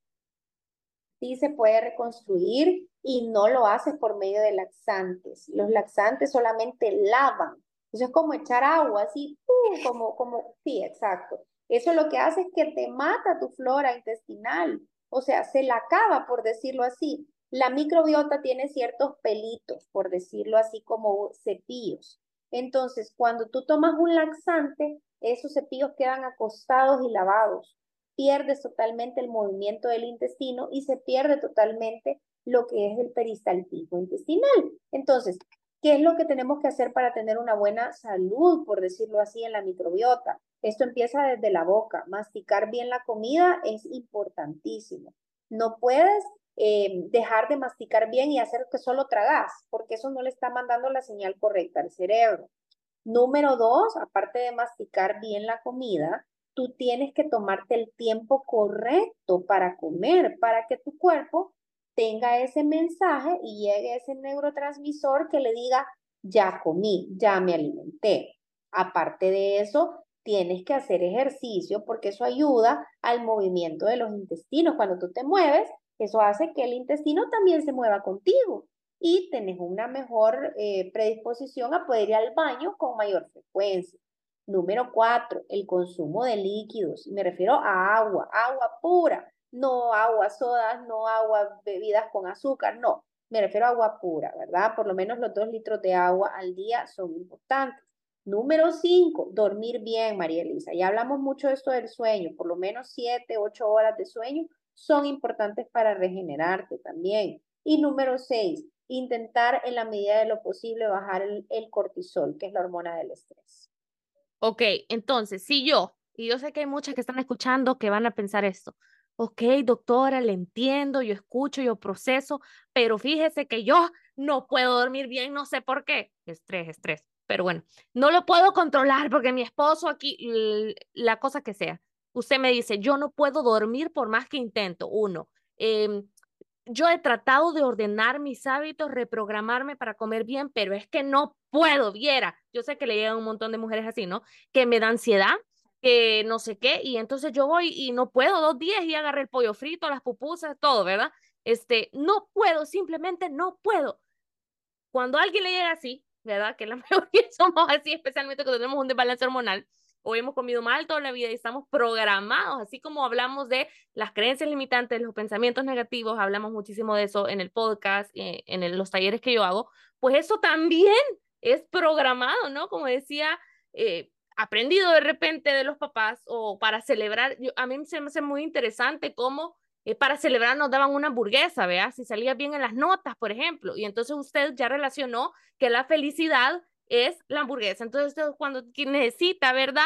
sí se puede reconstruir y no lo haces por medio de laxantes. Los laxantes solamente lavan. Eso es como echar agua, así, como, como, sí, exacto. Eso lo que hace es que te mata tu flora intestinal. O sea, se la acaba, por decirlo así. La microbiota tiene ciertos pelitos, por decirlo así, como cepillos. Entonces, cuando tú tomas un laxante, esos cepillos quedan acostados y lavados pierdes totalmente el movimiento del intestino y se pierde totalmente lo que es el peristaltismo intestinal. Entonces, ¿qué es lo que tenemos que hacer para tener una buena salud, por decirlo así, en la microbiota? Esto empieza desde la boca. Masticar bien la comida es importantísimo. No puedes eh, dejar de masticar bien y hacer que solo tragas, porque eso no le está mandando la señal correcta al cerebro. Número dos, aparte de masticar bien la comida, tú tienes que tomarte el tiempo correcto para comer, para que tu cuerpo tenga ese mensaje y llegue ese neurotransmisor que le diga, ya comí, ya me alimenté. Aparte de eso, tienes que hacer ejercicio porque eso ayuda al movimiento de los intestinos. Cuando tú te mueves, eso hace que el intestino también se mueva contigo y tenés una mejor eh, predisposición a poder ir al baño con mayor frecuencia. Número cuatro, el consumo de líquidos. Me refiero a agua, agua pura, no agua sodas, no agua bebidas con azúcar, no. Me refiero a agua pura, ¿verdad? Por lo menos los dos litros de agua al día son importantes. Número cinco, dormir bien, María Elisa. Ya hablamos mucho de esto del sueño, por lo menos siete, ocho horas de sueño son importantes para regenerarte también. Y número seis, intentar en la medida de lo posible bajar el, cortisol, que es la hormona del estrés. Ok, entonces, si yo, y yo sé que hay muchas que están escuchando que van a pensar esto, ok, doctora, le entiendo, yo escucho, yo proceso, pero fíjese que yo no puedo dormir bien, no sé por qué. Estrés, estrés. Pero bueno, no lo puedo controlar porque mi esposo aquí, la cosa que sea. Usted me dice, yo no puedo dormir por más que intento. Uno, em, yo he tratado de ordenar mis hábitos, reprogramarme para comer bien, pero es que no puedo, viera. Yo sé que le llegan un montón de mujeres así, ¿no? Que me da ansiedad, que no sé qué, y entonces yo voy y no puedo dos días y agarré el pollo frito, las pupusas, todo, ¿verdad? Este, no puedo, simplemente no puedo. Cuando alguien le llega así, ¿verdad? Que la mayoría somos así, especialmente cuando tenemos un desbalance hormonal, o hemos comido mal toda la vida y estamos programados, así como hablamos de las creencias limitantes, los pensamientos negativos, hablamos muchísimo de eso en el podcast, eh, en los talleres que yo hago, pues eso también es programado, ¿no? Como decía, eh, aprendido de repente de los papás o para celebrar, a mí se me hace muy interesante cómo eh, para celebrar nos daban una hamburguesa, ¿vea? Si salía bien en las notas, por ejemplo, y entonces usted ya relacionó que la felicidad es la hamburguesa. Entonces, cuando necesita, ¿verdad?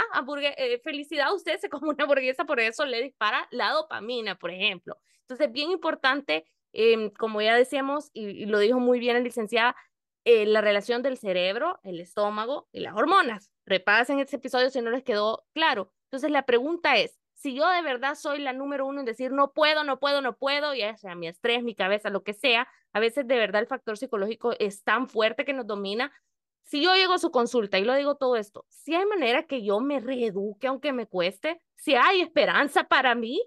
Eh, felicidad, usted se come una hamburguesa, por eso le dispara la dopamina, por ejemplo. Entonces, bien importante, em, como ya decíamos, y, lo dijo muy bien la licenciada, eh, la relación del cerebro, el estómago y las hormonas. Repasen este episodio si no les quedó claro. Entonces, la pregunta es, si yo de verdad soy la número uno en decir no puedo, no puedo, no puedo, ya sea mi estrés, mi cabeza, lo que sea, a veces de verdad el factor psicológico es tan fuerte que nos domina si yo llego a su consulta y lo digo todo esto, si hay manera que yo me reeduque aunque me cueste, si hay esperanza para mí.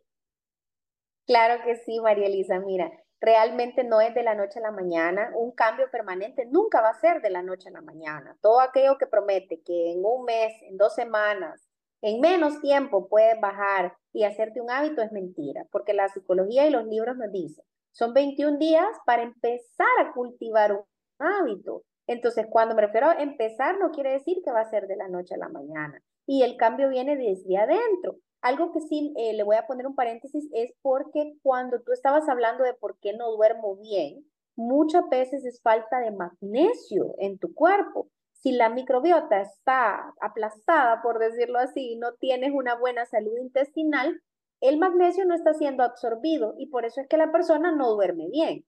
Claro que sí, María Elisa, mira, realmente no es de la noche a la mañana, un cambio permanente nunca va a ser de la noche a la mañana. Todo aquello que promete que en un mes, en dos semanas, en menos tiempo puedes bajar y hacerte un hábito es mentira, porque la psicología y los libros nos dicen, son 21 días para empezar a cultivar un hábito. Entonces, cuando me refiero a empezar, no quiere decir que va a ser de la noche a la mañana. Y el cambio viene desde adentro. Algo que sí eh, le voy a poner un paréntesis es porque cuando tú estabas hablando de por qué no duermo bien, muchas veces es falta de magnesio en tu cuerpo. Si la microbiota está aplastada, por decirlo así, y no tienes una buena salud intestinal, el magnesio no está siendo absorbido y por eso es que la persona no duerme bien.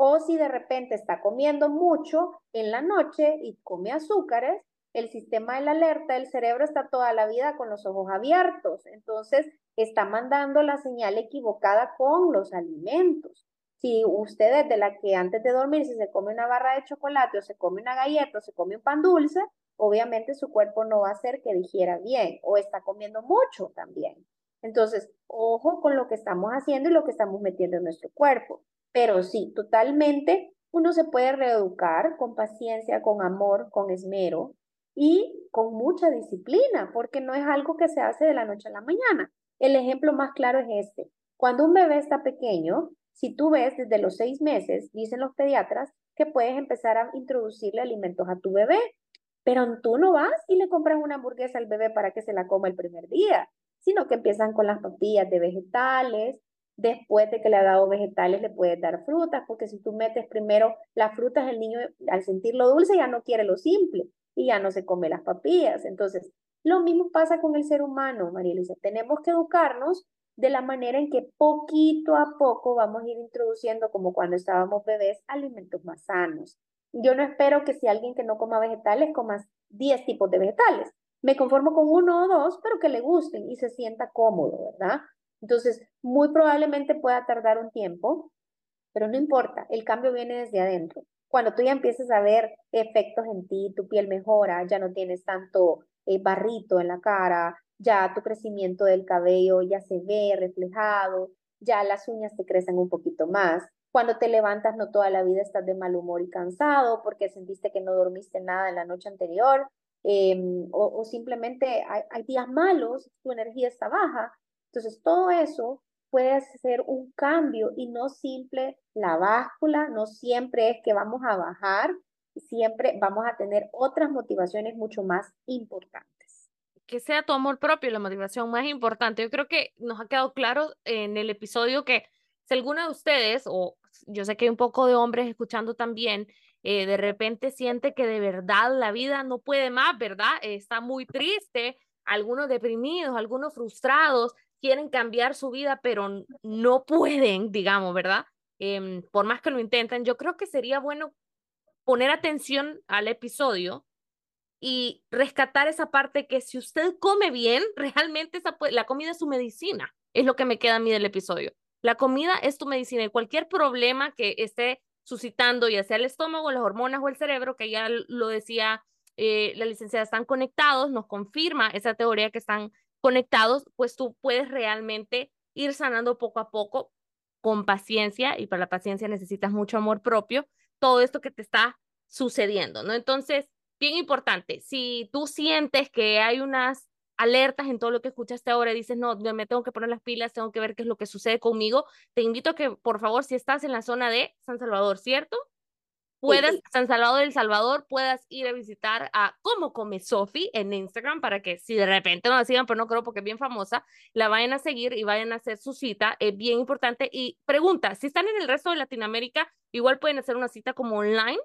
O si de repente está comiendo mucho en la noche y come azúcares, el sistema de la alerta del cerebro está toda la vida con los ojos abiertos. Entonces, está mandando la señal equivocada con los alimentos. Si usted es de la que antes de dormir, si se come una barra de chocolate o se come una galleta o se come un pan dulce, obviamente su cuerpo no va a hacer que digiera bien o está comiendo mucho también. Entonces, ojo con lo que estamos haciendo y lo que estamos metiendo en nuestro cuerpo. Pero sí, totalmente uno se puede reeducar con paciencia, con amor, con esmero y con mucha disciplina, porque no es algo que se hace de la noche a la mañana. El ejemplo más claro es este. Cuando un bebé está pequeño, si tú ves desde los seis meses, dicen los pediatras, que puedes empezar a introducirle alimentos a tu bebé, pero tú no vas y le compras una hamburguesa al bebé para que se la coma el primer día, sino que empiezan con las papillas de vegetales, Después de que le ha dado vegetales, le puedes dar frutas, porque si tú metes primero las frutas, el niño al sentirlo dulce ya no quiere lo simple y ya no se come las papillas. Entonces, lo mismo pasa con el ser humano, María Elisa. Tenemos que educarnos de la manera en que poquito a poco vamos a ir introduciendo, como cuando estábamos bebés, alimentos más sanos. Yo no espero que si alguien que no coma vegetales coma 10 tipos de vegetales. Me conformo con uno o dos, pero que le gusten y se sienta cómodo, ¿verdad? Entonces, muy probablemente pueda tardar un tiempo, pero no importa, el cambio viene desde adentro. Cuando tú ya empiezas a ver efectos en ti, tu piel mejora, ya no tienes tanto eh, barrito en la cara, ya tu crecimiento del cabello ya se ve reflejado, ya las uñas te crecen un poquito más. Cuando te levantas, no toda la vida estás de mal humor y cansado porque sentiste que no dormiste nada en la noche anterior, em, o, simplemente hay días malos, tu energía está baja, entonces, todo eso puede ser un cambio y no simple la báscula, no siempre es que vamos a bajar, siempre vamos a tener otras motivaciones mucho más importantes. Que sea tu amor propio la motivación más importante. Yo creo que nos ha quedado claro en el episodio que si alguno de ustedes o yo sé que hay un poco de hombres escuchando también, eh, de repente siente que de verdad la vida no puede más, ¿verdad? está muy triste, algunos deprimidos, algunos frustrados, quieren cambiar su vida, pero no pueden, digamos, ¿verdad? Em, por más que lo intenten, yo creo que sería bueno poner atención al episodio y rescatar esa parte que si usted come bien, realmente la comida es su medicina, es lo que me queda a mí del episodio. La comida es tu medicina y cualquier problema que esté suscitando, ya sea el estómago, las hormonas o el cerebro, que ya lo decía eh, la licenciada, están conectados, nos confirma esa teoría que están conectados, pues tú puedes realmente ir sanando poco a poco con paciencia y para la paciencia necesitas mucho amor propio, todo esto que te está sucediendo, ¿no? Entonces, bien importante, si tú sientes que hay unas alertas en todo lo que escuchaste ahora y dices, no, me tengo que poner las pilas, tengo que ver qué es lo que sucede conmigo, te invito a que, por favor, si estás en la zona de San Salvador, ¿cierto? Puedas, San Salvador del Salvador, puedas ir a visitar a Cómo Come Sofi en Instagram para que si de repente no la sigan, pero no creo porque es bien famosa, la vayan a seguir y vayan a hacer su cita, es bien importante. Y pregunta, si están en el resto de Latinoamérica, igual pueden hacer una cita como online.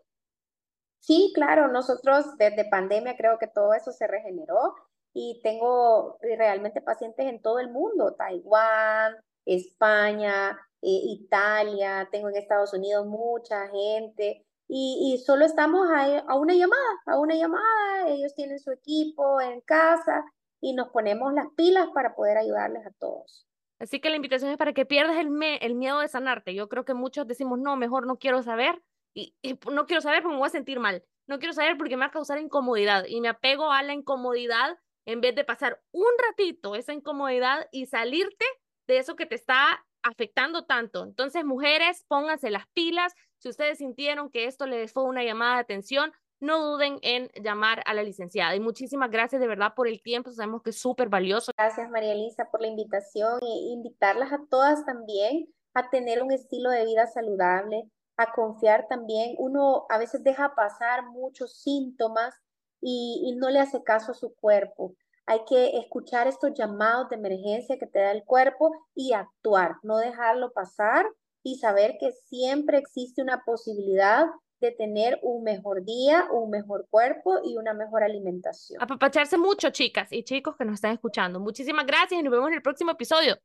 Sí, claro, nosotros desde pandemia creo que todo eso se regeneró y tengo realmente pacientes en todo el mundo, Taiwán, España, eh, Italia, tengo en Estados Unidos mucha gente y, solo estamos a, una llamada, a una llamada, ellos tienen su equipo en casa y nos ponemos las pilas para poder ayudarles a todos. Así que la invitación es para que pierdas el miedo de sanarte. Yo creo que muchos decimos, no, mejor no quiero saber y, no quiero saber porque me voy a sentir mal. No quiero saber porque me va a causar incomodidad y me apego a la incomodidad en vez de pasar un ratito esa incomodidad y salirte de eso que te está afectando tanto. Entonces, mujeres, pónganse las pilas. Si ustedes sintieron que esto les fue una llamada de atención, no duden en llamar a la licenciada. Y muchísimas gracias de verdad por el tiempo, sabemos que es súper valioso. Gracias María Elisa por la invitación e invitarlas a todas también a tener un estilo de vida saludable, a confiar también. Uno a veces deja pasar muchos síntomas y, y no le hace caso a su cuerpo. Hay que escuchar estos llamados de emergencia que te da el cuerpo y actuar, no dejarlo pasar y saber que siempre existe una posibilidad de tener un mejor día, un mejor cuerpo y una mejor alimentación. Apapacharse mucho, chicas y chicos que nos están escuchando. Muchísimas gracias y nos vemos en el próximo episodio.